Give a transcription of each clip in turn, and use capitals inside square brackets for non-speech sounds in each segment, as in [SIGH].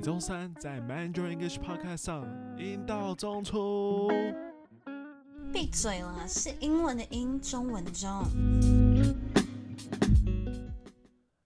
每周三在 Mandarin English Podcast 上，英道中出。闭嘴了，是英文的英，中文的中。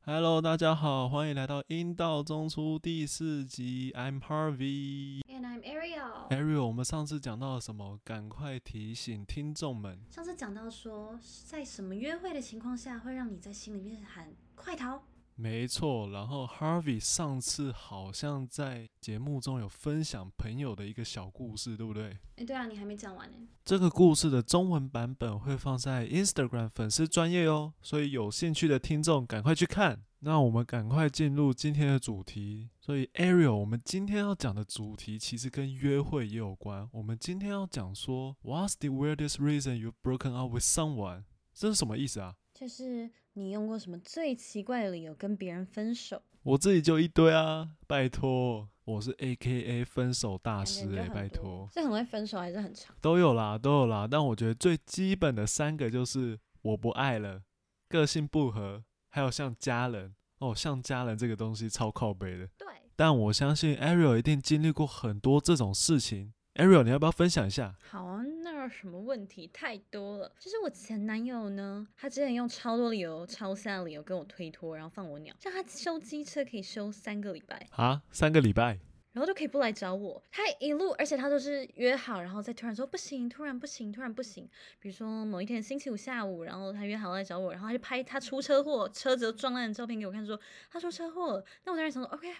Hello，大家好，欢迎来到英道中出第四集。I'm Harvey。And I'm Ariel。Ariel，我们上次讲到了什么？赶快提醒听众们。上次讲到说，在什么约会的情况下会让你在心里面喊“快逃”？没错，然后 Harvey 上次好像在节目中有分享朋友的一个小故事，对不对？哎，对啊，你还没讲完呢。这个故事的中文版本会放在 Instagram 粉丝专业哦，所以有兴趣的听众赶快去看。那我们赶快进入今天的主题。所以 Ariel，我们今天要讲的主题其实跟约会也有关。我们今天要讲说，What's the weirdest reason you've broken up with someone？这是什么意思啊？就是你用过什么最奇怪的理由跟别人分手？我自己就一堆啊，拜托，我是 AKA 分手大师哎、欸，拜托。是很会分手还是很长？都有啦，都有啦。但我觉得最基本的三个就是我不爱了，个性不合，还有像家人哦，像家人这个东西超靠背的。对。但我相信 Ariel 一定经历过很多这种事情。Ariel，你要不要分享一下？好啊，什么问题？太多了。就是我前男友呢，他之前用超多理由、超散的理由跟我推脱，然后放我鸟。像他修机车可以修三个礼拜啊，三个礼拜。然后就可以不来找我，他一路，而且他都是约好，然后再突然说不行，突然不行，突然不行。比如说某一天星期五下午，然后他约好来找我，然后他就拍他出车祸，车子撞烂的照片给我看，说他出车祸。那我当时想说，OK 啊，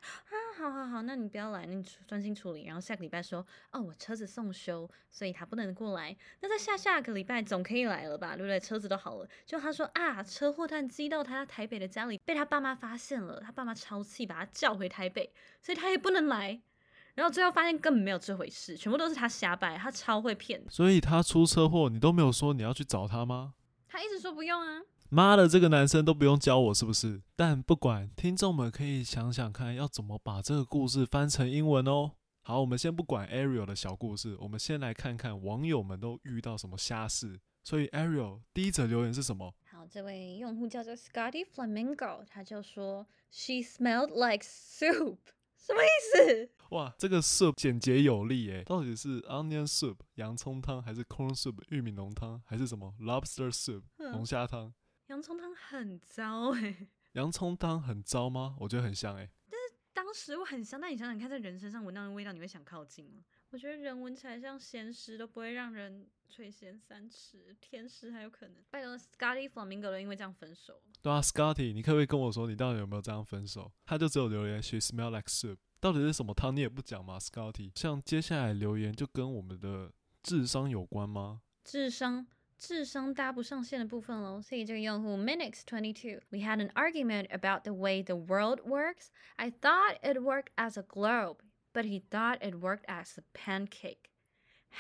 好好好，那你不要来，那你专心处理。然后下个礼拜说，哦，我车子送修，所以他不能过来。那在下下个礼拜总可以来了吧，对不对？车子都好了。就他说啊，车祸他寄到他台北的家里，被他爸妈发现了，他爸妈超气，把他叫回台北，所以他也不能来。然后最后发现根本没有这回事，全部都是他瞎掰，他超会骗。所以他出车祸，你都没有说你要去找他吗？他一直说不用啊。妈的，这个男生都不用教我是不是？但不管，听众们可以想想看，要怎么把这个故事翻成英文哦。好，我们先不管 Ariel 的小故事，我们先来看看网友们都遇到什么瞎事。所以 Ariel 第一则留言是什么？好，这位用户叫做 Scotty Flamingo，他就说 She smelled like soup。什么意思？哇，这个 soup 简洁有力诶，到底是 onion soup 洋葱汤，还是 corn soup 玉米浓汤，还是什么 lobster soup 龙虾汤？洋葱汤很糟诶。[LAUGHS] 洋葱汤很糟吗？我觉得很香诶。但是当时我很香，但你想想看，在人身上闻到的味道，你会想靠近吗？我觉得人闻起来像咸食都不会让人垂涎三尺，天使还有可能。拜托，Scotty Flamingo 都因为这样分手。对啊，Scotty，你可不可以跟我说你到底有没有这样分手？他就只有留言，She smell like soup，到底是什么汤？你也不讲吗，Scotty？像接下来留言就跟我们的智商有关吗？智商，智商搭不上线的部分喽。所以这个用户 Minix Twenty Two，We had an argument about the way the world works. I thought it worked as a globe. But he thought it worked as a pancake.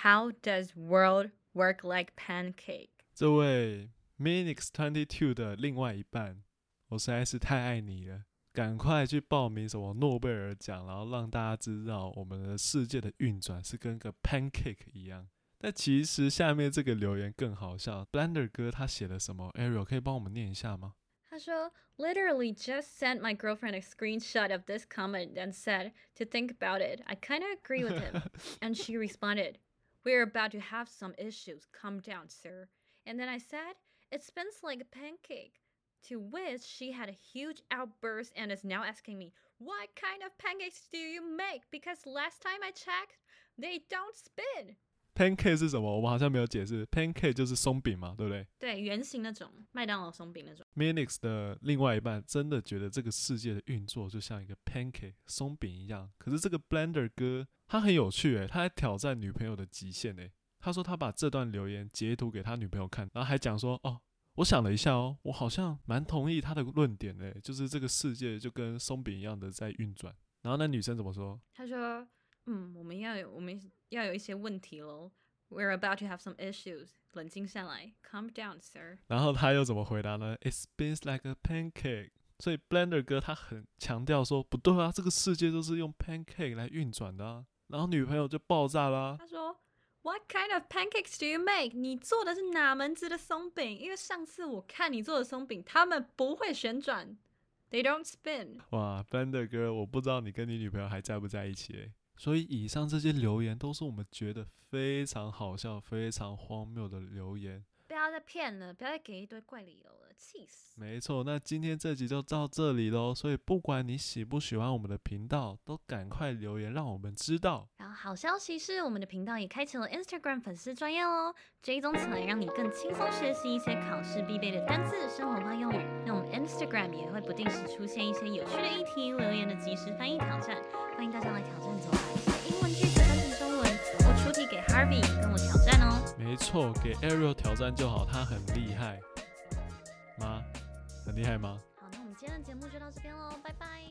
How does world work like pancake? 这位 Minix Twenty Two 的另外一半，我实在是太爱你了，赶快去报名什么诺贝尔奖，然后让大家知道我们的世界的运转是跟个 pancake 一样。但其实下面这个留言更好笑，Blender 哥他写了什么？Ariel 可以帮我们念一下吗？他说，literally just sent my girlfriend a screenshot of this comment and said to think about it. I kind of agree with him. [LAUGHS] And she responded, we're about to have some issues. Calm down, sir. And then I said, it spins like a pancake. To which she had a huge outburst and is now asking me, what kind of pancakes do you make? Because last time I checked, they don't spin. Pancake 是什么？我们好像没有解释。Pancake 就是松饼嘛，对不对？对，圆形那种，麦当劳松饼那种。Minix 的另外一半真的觉得这个世界的运作就像一个 pancake 松饼一样。可是这个 Blender 哥他很有趣诶，他还挑战女朋友的极限诶。他说他把这段留言截图给他女朋友看，然后还讲说：“哦，我想了一下哦，我好像蛮同意他的论点诶，就是这个世界就跟松饼一样的在运转。”然后那女生怎么说？他说。嗯，我们要有我们要有一些问题喽。We're about to have some issues。冷静下来，Calm down, sir。然后他又怎么回答呢？It spins like a pancake。所以 Blender 哥他很强调说，不对啊，这个世界都是用 pancake 来运转的啊。然后女朋友就爆炸啦。他说，What kind of pancakes do you make？你做的是哪门子的松饼？因为上次我看你做的松饼，他们不会旋转。They don't spin。哇，Blender 哥，我不知道你跟你女朋友还在不在一起诶。所以以上这些留言都是我们觉得非常好笑、非常荒谬的留言。不要再骗了，不要再给一堆怪理由了，气死！没错，那今天这集就到这里喽。所以不管你喜不喜欢我们的频道，都赶快留言让我们知道。然后好消息是，我们的频道也开启了 Instagram 粉丝专业哦，追踪起来让你更轻松学习一些考试必备的单字、生活化用语。那我们 Instagram 也会不定时出现一些有趣的议题、留言的即时翻译挑战，欢迎大家来挑战做。英文句子翻译中文，我出题。给 Harvey。没错，给 Ariel 挑战就好，他很厉害吗？很厉害吗？好，那我们今天的节目就到这边喽，拜拜。